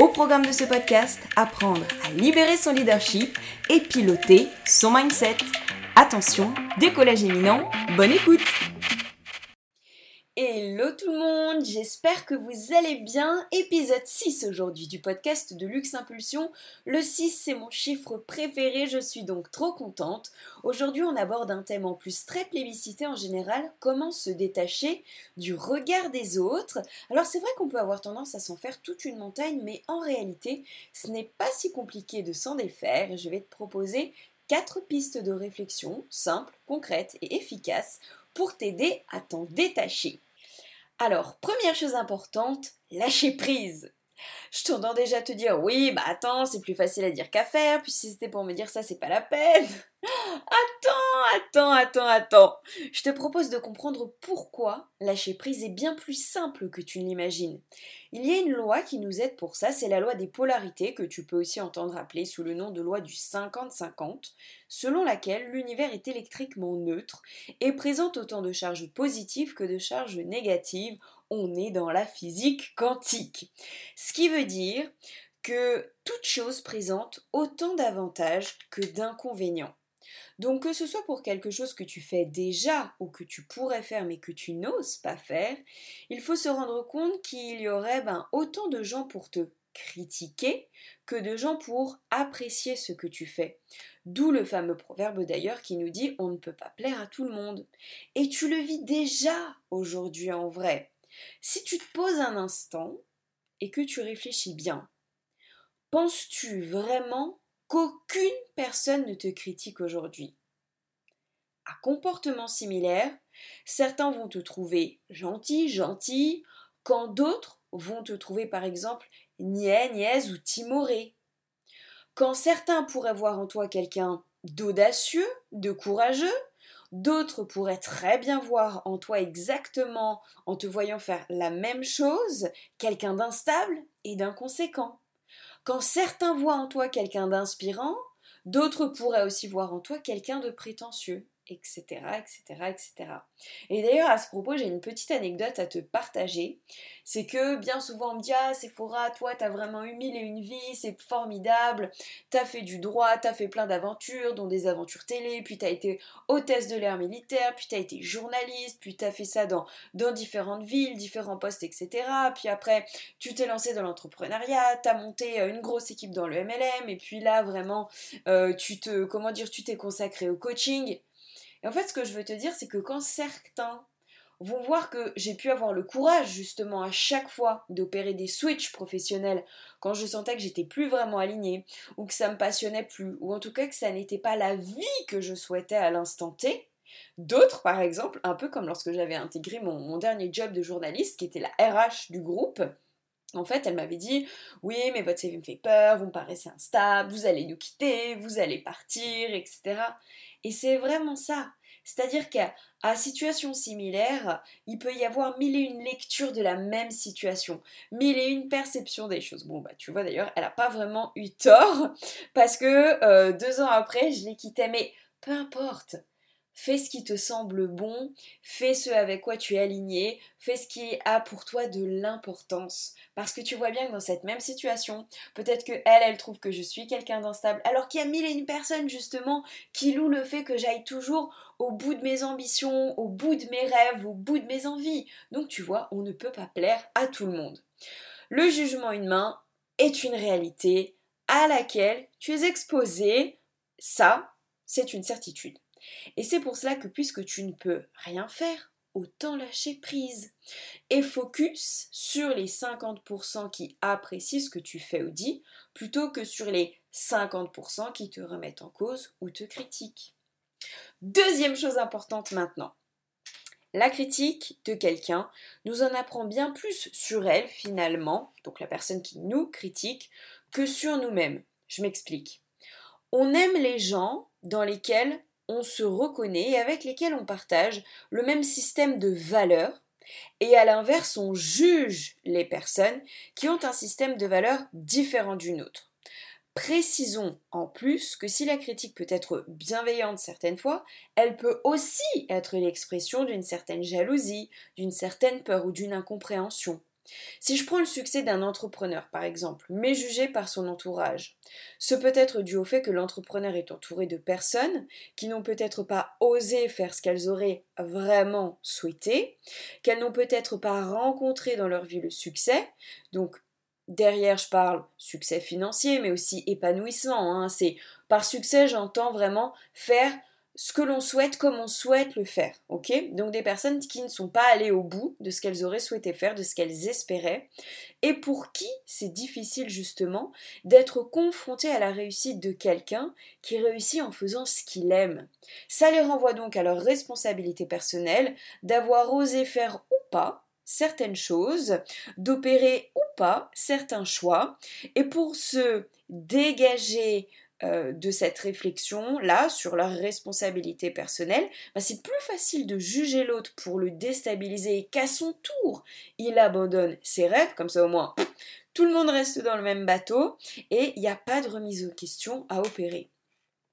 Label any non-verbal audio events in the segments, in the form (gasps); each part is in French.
Au programme de ce podcast, apprendre à libérer son leadership et piloter son mindset. Attention, décollage éminent, bonne écoute Hello tout le monde, j'espère que vous allez bien. Épisode 6 aujourd'hui du podcast de Luxe Impulsion. Le 6 c'est mon chiffre préféré, je suis donc trop contente. Aujourd'hui on aborde un thème en plus très plébiscité en général, comment se détacher du regard des autres. Alors c'est vrai qu'on peut avoir tendance à s'en faire toute une montagne, mais en réalité ce n'est pas si compliqué de s'en défaire. Je vais te proposer quatre pistes de réflexion simples, concrètes et efficaces pour t'aider à t'en détacher. Alors, première chose importante, lâcher prise. Je t'entends déjà te dire oui, bah attends, c'est plus facile à dire qu'à faire, puis si c'était pour me dire ça, c'est pas la peine. Attends, (gasps) attends, attends, attends. Je te propose de comprendre pourquoi lâcher prise est bien plus simple que tu ne l'imagines. Il y a une loi qui nous aide pour ça, c'est la loi des polarités, que tu peux aussi entendre appeler sous le nom de loi du 50-50, selon laquelle l'univers est électriquement neutre et présente autant de charges positives que de charges négatives. On est dans la physique quantique. Ce qui veut dire que toute chose présente autant d'avantages que d'inconvénients. Donc que ce soit pour quelque chose que tu fais déjà ou que tu pourrais faire mais que tu n'oses pas faire, il faut se rendre compte qu'il y aurait ben, autant de gens pour te critiquer que de gens pour apprécier ce que tu fais. D'où le fameux proverbe d'ailleurs qui nous dit on ne peut pas plaire à tout le monde. Et tu le vis déjà aujourd'hui en vrai. Si tu te poses un instant et que tu réfléchis bien, penses-tu vraiment qu'aucune personne ne te critique aujourd'hui. À comportement similaire, certains vont te trouver gentil, gentil, quand d'autres vont te trouver par exemple niais, niaise ou timoré. Quand certains pourraient voir en toi quelqu'un d'audacieux, de courageux, d'autres pourraient très bien voir en toi exactement, en te voyant faire la même chose, quelqu'un d'instable et d'inconséquent. Quand certains voient en toi quelqu'un d'inspirant, d'autres pourraient aussi voir en toi quelqu'un de prétentieux etc., etc., etc. Et d'ailleurs, à ce propos, j'ai une petite anecdote à te partager. C'est que bien souvent, on me dit Ah, Sephora, toi, t'as vraiment eu mille et une vie, c'est formidable, t'as fait du droit, t'as fait plein d'aventures, dont des aventures télé, puis t'as été hôtesse de l'air militaire, puis t'as été journaliste, puis t'as fait ça dans, différentes villes, différents postes, etc. Puis après, tu t'es lancé dans l'entrepreneuriat, t'as monté euh, une grosse équipe dans le MLM, et puis là, vraiment, euh, tu te, comment dire, tu t'es consacré au coaching. Et en fait, ce que je veux te dire, c'est que quand certains vont voir que j'ai pu avoir le courage justement à chaque fois d'opérer des switches professionnels quand je sentais que j'étais plus vraiment alignée ou que ça me passionnait plus ou en tout cas que ça n'était pas la vie que je souhaitais à l'instant T. D'autres, par exemple, un peu comme lorsque j'avais intégré mon, dernier job de journaliste qui était la RH du groupe, en fait, elle m'avait dit Oui, mais votre CV me fait peur, vous me paraissez instable, vous allez nous quitter, vous allez partir, etc. Et c'est vraiment ça. C'est-à-dire qu'à situation similaire, il peut y avoir mille et une lectures de la même situation, mille et une perceptions des choses. Bon, bah tu vois d'ailleurs, elle n'a pas vraiment eu tort, parce que euh, deux ans après, je l'ai quittée, mais peu importe. Fais ce qui te semble bon, fais ce avec quoi tu es aligné, fais ce qui a pour toi de l'importance. Parce que tu vois bien que dans cette même situation, peut-être que elle, elle trouve que je suis quelqu'un d'instable, alors qu'il y a mille et une personnes justement qui louent le fait que j'aille toujours au bout de mes ambitions, au bout de mes rêves, au bout de mes envies. Donc tu vois, on ne peut pas plaire à tout le monde. Le jugement humain est une réalité à laquelle tu es exposé. Ça, c'est une certitude. Et c'est pour cela que puisque tu ne peux rien faire, autant lâcher prise. Et focus sur les 50% qui apprécient ce que tu fais ou dis, plutôt que sur les 50% qui te remettent en cause ou te critiquent. Deuxième chose importante maintenant. La critique de quelqu'un nous en apprend bien plus sur elle finalement, donc la personne qui nous critique, que sur nous-mêmes. Je m'explique. On aime les gens dans lesquels on se reconnaît et avec lesquels on partage le même système de valeurs. Et à l'inverse, on juge les personnes qui ont un système de valeurs différent du nôtre. Précisons en plus que si la critique peut être bienveillante certaines fois, elle peut aussi être l'expression d'une certaine jalousie, d'une certaine peur ou d'une incompréhension. Si je prends le succès d'un entrepreneur, par exemple, mais jugé par son entourage, ce peut être dû au fait que l'entrepreneur est entouré de personnes qui n'ont peut-être pas osé faire ce qu'elles auraient vraiment souhaité, qu'elles n'ont peut-être pas rencontré dans leur vie le succès, donc Derrière, je parle succès financier, mais aussi épanouissement. Hein. C'est par succès, j'entends vraiment faire ce que l'on souhaite comme on souhaite le faire. Ok? Donc des personnes qui ne sont pas allées au bout de ce qu'elles auraient souhaité faire, de ce qu'elles espéraient, et pour qui c'est difficile justement d'être confronté à la réussite de quelqu'un qui réussit en faisant ce qu'il aime. Ça les renvoie donc à leur responsabilité personnelle d'avoir osé faire ou pas certaines choses, d'opérer ou pas certains choix. Et pour se dégager euh, de cette réflexion-là sur leur responsabilité personnelle, bah, c'est plus facile de juger l'autre pour le déstabiliser et qu'à son tour, il abandonne ses rêves, comme ça au moins tout le monde reste dans le même bateau et il n'y a pas de remise en question à opérer.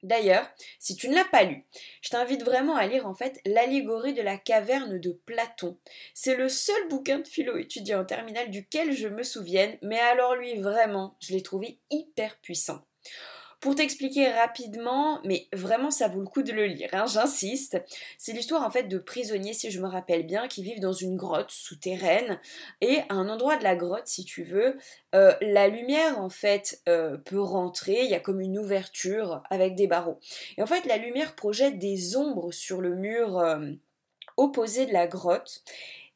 D'ailleurs, si tu ne l'as pas lu, je t'invite vraiment à lire en fait l'allégorie de la caverne de Platon. C'est le seul bouquin de philo étudiant en terminale duquel je me souvienne, mais alors lui vraiment, je l'ai trouvé hyper puissant. Pour t'expliquer rapidement, mais vraiment ça vaut le coup de le lire, hein, j'insiste, c'est l'histoire en fait de prisonniers, si je me rappelle bien, qui vivent dans une grotte souterraine et à un endroit de la grotte, si tu veux, euh, la lumière en fait euh, peut rentrer, il y a comme une ouverture avec des barreaux. Et en fait la lumière projette des ombres sur le mur euh, opposé de la grotte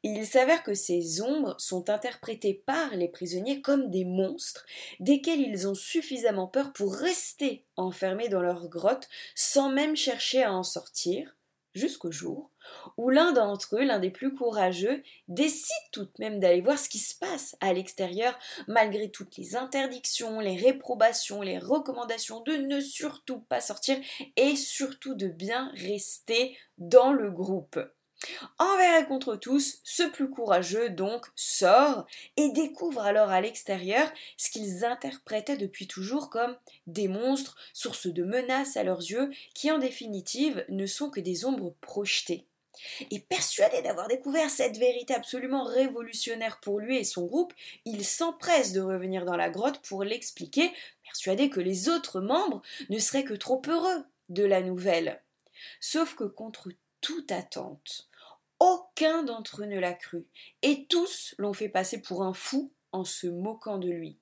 il s'avère que ces ombres sont interprétées par les prisonniers comme des monstres, desquels ils ont suffisamment peur pour rester enfermés dans leur grotte sans même chercher à en sortir, jusqu'au jour où l'un d'entre eux, l'un des plus courageux, décide tout de même d'aller voir ce qui se passe à l'extérieur, malgré toutes les interdictions, les réprobations, les recommandations de ne surtout pas sortir et surtout de bien rester dans le groupe. Envers et contre tous, ce plus courageux donc sort et découvre alors à l'extérieur ce qu'ils interprétaient depuis toujours comme des monstres, source de menaces à leurs yeux, qui en définitive ne sont que des ombres projetées. Et persuadé d'avoir découvert cette vérité absolument révolutionnaire pour lui et son groupe, il s'empresse de revenir dans la grotte pour l'expliquer, persuadé que les autres membres ne seraient que trop heureux de la nouvelle. Sauf que contre toute attente, aucun d'entre eux ne l'a cru, et tous l'ont fait passer pour un fou en se moquant de lui.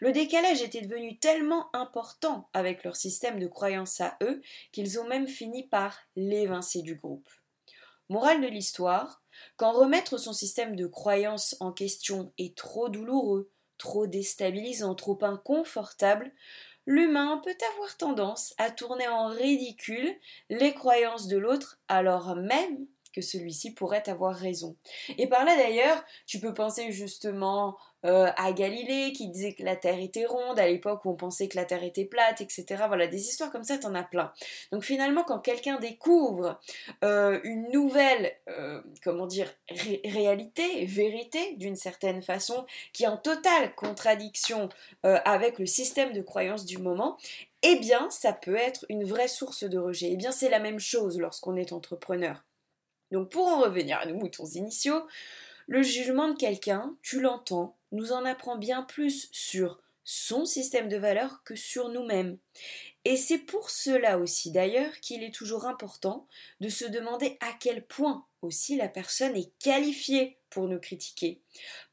Le décalage était devenu tellement important avec leur système de croyance à eux qu'ils ont même fini par l'évincer du groupe. Morale de l'histoire, quand remettre son système de croyance en question est trop douloureux, trop déstabilisant, trop inconfortable, l'humain peut avoir tendance à tourner en ridicule les croyances de l'autre alors même que celui-ci pourrait avoir raison. Et par là d'ailleurs, tu peux penser justement euh, à Galilée qui disait que la Terre était ronde, à l'époque où on pensait que la Terre était plate, etc. Voilà, des histoires comme ça, t'en as plein. Donc finalement, quand quelqu'un découvre euh, une nouvelle, euh, comment dire, réalité, vérité, d'une certaine façon, qui est en totale contradiction avec le système de croyance du moment, eh bien, ça peut être une vraie source de rejet. Eh bien, c'est la même chose lorsqu'on est entrepreneur. Donc pour en revenir à nos moutons initiaux, le jugement de quelqu'un, tu l'entends, nous en apprend bien plus sur son système de valeurs que sur nous-mêmes. Et c'est pour cela aussi d'ailleurs qu'il est toujours important de se demander à quel point aussi la personne est qualifiée pour nous critiquer.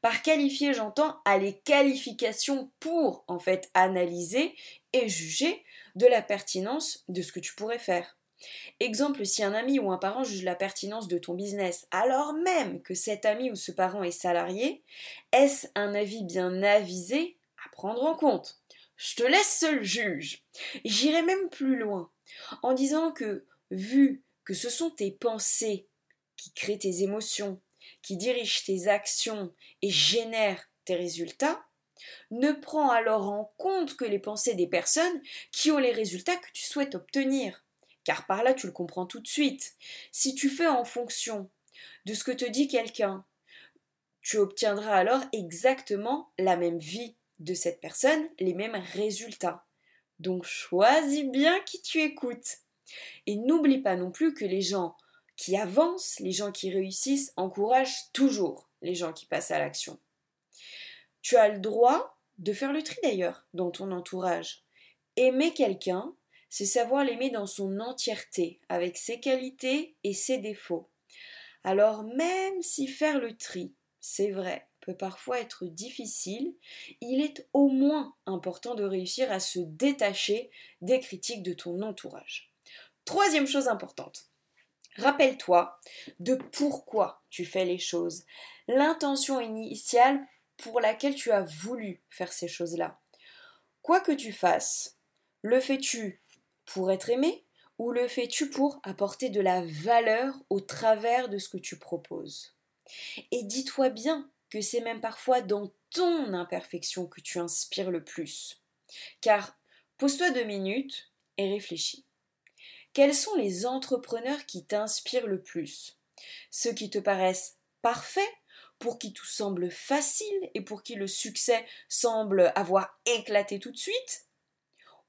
Par qualifier, j'entends à les qualifications pour en fait analyser et juger de la pertinence de ce que tu pourrais faire. Exemple, si un ami ou un parent juge la pertinence de ton business alors même que cet ami ou ce parent est salarié, est-ce un avis bien avisé à prendre en compte? Je te laisse seul juge. J'irai même plus loin en disant que, vu que ce sont tes pensées qui créent tes émotions, qui dirigent tes actions et génèrent tes résultats, Ne prends alors en compte que les pensées des personnes qui ont les résultats que tu souhaites obtenir, car par là tu le comprends tout de suite. Si tu fais en fonction de ce que te dit quelqu'un, tu obtiendras alors exactement la même vie de cette personne, les mêmes résultats. Donc choisis bien qui tu écoutes. Et n'oublie pas non plus que les gens qui avancent, les gens qui réussissent, encouragent toujours les gens qui passent à l'action. Tu as le droit de faire le tri d'ailleurs dans ton entourage. Aimer quelqu'un, c'est savoir l'aimer dans son entièreté, avec ses qualités et ses défauts. Alors même si faire le tri, c'est vrai, peut parfois être difficile, il est au moins important de réussir à se détacher des critiques de ton entourage. Troisième chose importante, rappelle-toi de pourquoi tu fais les choses, l'intention initiale pour laquelle tu as voulu faire ces choses-là. Quoi que tu fasses, le fais-tu pour être aimé ou le fais-tu pour apporter de la valeur au travers de ce que tu proposes? Et dis-toi bien que c'est même parfois dans ton imperfection que tu inspires le plus. Car pose-toi deux minutes et réfléchis. Quels sont les entrepreneurs qui t'inspirent le plus? Ceux qui te paraissent parfaits, pour qui tout semble facile et pour qui le succès semble avoir éclaté tout de suite?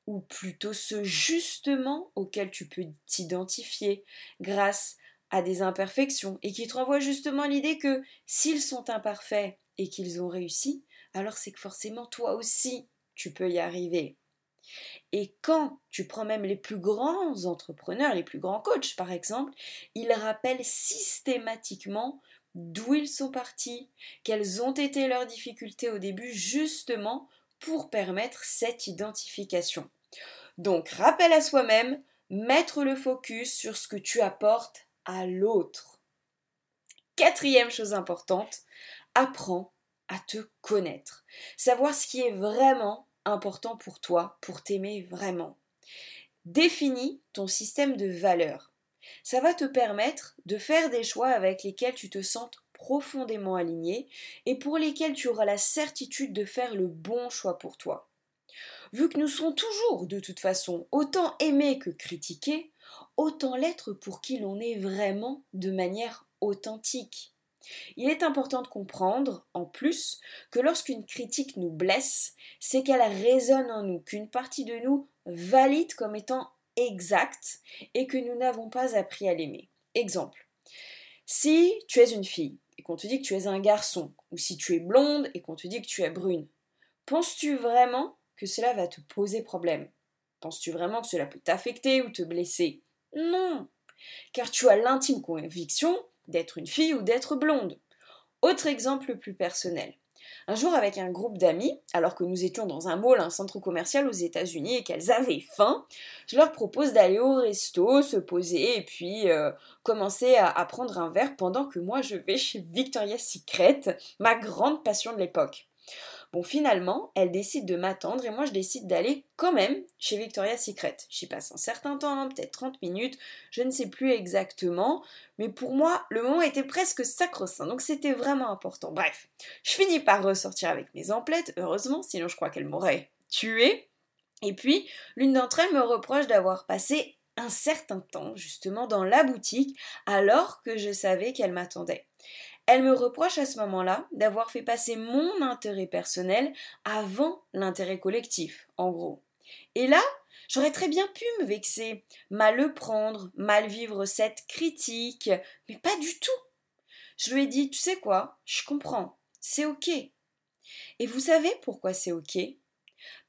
Ou plutôt ceux justement auxquels tu peux t'identifier grâce à des imperfections et qui te renvoient justement l'idée que s'ils sont imparfaits et qu'ils ont réussi, alors c'est que forcément toi aussi tu peux y arriver. Et quand tu prends même les plus grands entrepreneurs, les plus grands coachs par exemple, ils rappellent systématiquement d'où ils sont partis, quelles ont été leurs difficultés au début justement pour permettre cette identification. Donc rappel à soi-même, mettre le focus sur ce que tu apportes à l'autre. Quatrième chose importante, apprends à te connaître. Savoir ce qui est vraiment important pour toi, pour t'aimer vraiment. Définis ton système de valeurs. Ça va te permettre de faire des choix avec lesquels tu te sens profondément aligné et pour lesquels tu auras la certitude de faire le bon choix pour toi. Vu que nous sommes toujours, de toute façon, autant aimés que critiqués, autant l'être pour qui l'on est vraiment de manière authentique. Il est important de comprendre, en plus, que lorsqu'une critique nous blesse, c'est qu'elle résonne en nous, qu'une partie de nous valide comme étant exacte et que nous n'avons pas appris à l'aimer. Exemple. Si tu es une fille et qu'on te dit que tu es un garçon, ou si tu es blonde et qu'on te dit que tu es brune, penses-tu vraiment que cela va te poser problème Penses-tu vraiment que cela peut t'affecter ou te blesser? Non, car tu as l'intime conviction d'être une fille ou d'être blonde. Autre exemple plus personnel. Un jour, avec un groupe d'amis, alors que nous étions dans un mall, un centre commercial aux États-Unis et qu'elles avaient faim, je leur propose d'aller au resto, se poser et puis euh, commencer à, à prendre un verre pendant que moi je vais chez Victoria's Secret, ma grande passion de l'époque. Bon, finalement, elle décide de m'attendre et moi je décide d'aller quand même chez Victoria's Secret. J'y passe un certain temps, peut-être 30 minutes, je ne sais plus exactement, mais pour moi, le moment était presque sacro-saint, donc c'était vraiment important. Bref, je finis par ressortir avec mes emplettes, heureusement, sinon je crois qu'elle m'aurait tuée. Et puis, l'une d'entre elles me reproche d'avoir passé un certain temps justement dans la boutique alors que je savais qu'elle m'attendait. Elle me reproche à ce moment-là d'avoir fait passer mon intérêt personnel avant l'intérêt collectif, en gros. Et là, j'aurais très bien pu me vexer, mal le prendre, mal vivre cette critique, mais pas du tout. Je lui ai dit, tu sais quoi, je comprends, c'est ok. Et vous savez pourquoi c'est ok?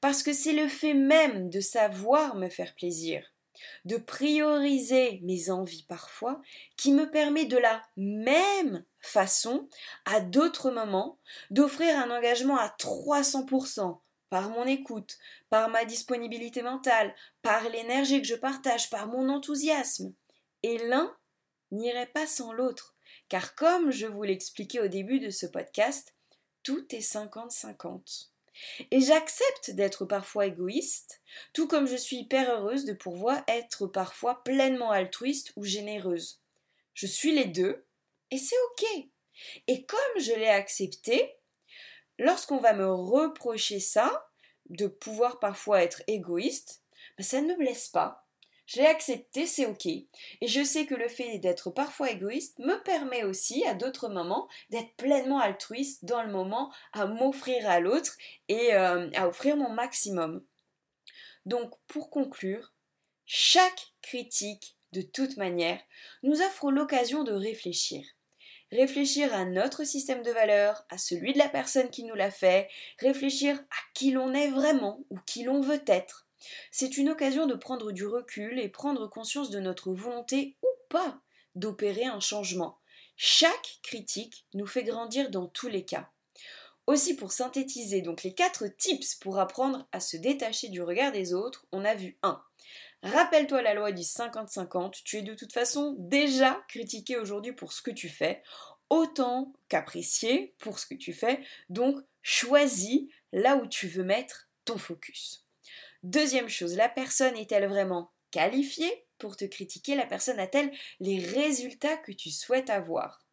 Parce que c'est le fait même de savoir me faire plaisir, de prioriser mes envies parfois, qui me permet de la même façon, à d'autres moments, d'offrir un engagement à 300% par mon écoute, par ma disponibilité mentale, par l'énergie que je partage, par mon enthousiasme. Et l'un n'irait pas sans l'autre, car comme je vous l'expliquais au début de ce podcast, tout est 50-50. Et j'accepte d'être parfois égoïste, tout comme je suis hyper heureuse de pouvoir être parfois pleinement altruiste ou généreuse. Je suis les deux, et c'est ok. Et comme je l'ai accepté, lorsqu'on va me reprocher ça, de pouvoir parfois être égoïste, ben, ça ne me blesse pas. Je l'ai accepté, c'est ok. Et je sais que le fait d'être parfois égoïste me permet aussi, à d'autres moments, d'être pleinement altruiste dans le moment, à m'offrir à l'autre et euh, à offrir mon maximum. Donc, pour conclure, chaque critique, de toute manière, nous offre l'occasion de réfléchir. Réfléchir à notre système de valeurs, à celui de la personne qui nous l'a fait, réfléchir à qui l'on est vraiment ou qui l'on veut être. C'est une occasion de prendre du recul et prendre conscience de notre volonté ou pas d'opérer un changement. Chaque critique nous fait grandir dans tous les cas. Aussi pour synthétiser donc les quatre tips pour apprendre à se détacher du regard des autres, on a vu 1. Rappelle-toi la loi du 50-50, tu es de toute façon déjà critiqué aujourd'hui pour ce que tu fais, autant qu'apprécié pour ce que tu fais, donc choisis là où tu veux mettre ton focus. Deuxième chose, la personne est-elle vraiment qualifiée pour te critiquer? La personne a-t-elle les résultats que tu souhaites avoir?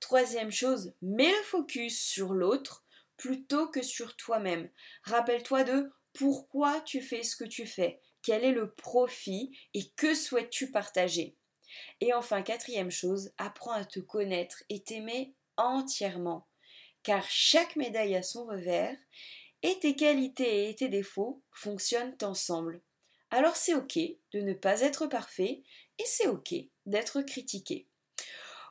Troisième chose, mets le focus sur l'autre plutôt que sur toi-même. Rappelle-toi de pourquoi tu fais ce que tu fais, quel est le profit et que souhaites-tu partager? Et enfin, quatrième chose, apprends à te connaître et t'aimer entièrement, car chaque médaille a son revers et tes qualités et tes défauts fonctionnent ensemble. Alors c'est ok de ne pas être parfait et c'est ok d'être critiqué.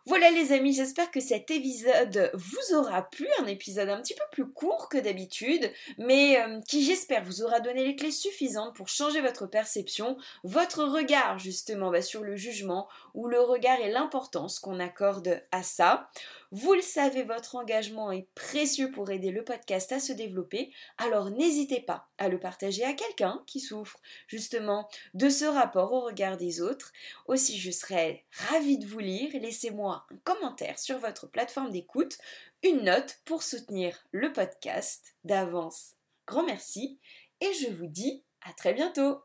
Voilà les amis, j'espère que cet épisode vous aura plu, un épisode un petit peu plus court que d'habitude, mais euh, qui j'espère vous aura donné les clés suffisantes pour changer votre perception, votre regard justement bah, sur le jugement, ou le regard et l'importance qu'on accorde à ça. Vous le savez, votre engagement est précieux pour aider le podcast à se développer, alors n'hésitez pas à le partager à quelqu'un qui souffre justement de ce rapport au regard des autres. Aussi, je serais ravie de vous lire. Laissez-moi un commentaire sur votre plateforme d'écoute, une note pour soutenir le podcast d'avance. Grand merci et je vous dis à très bientôt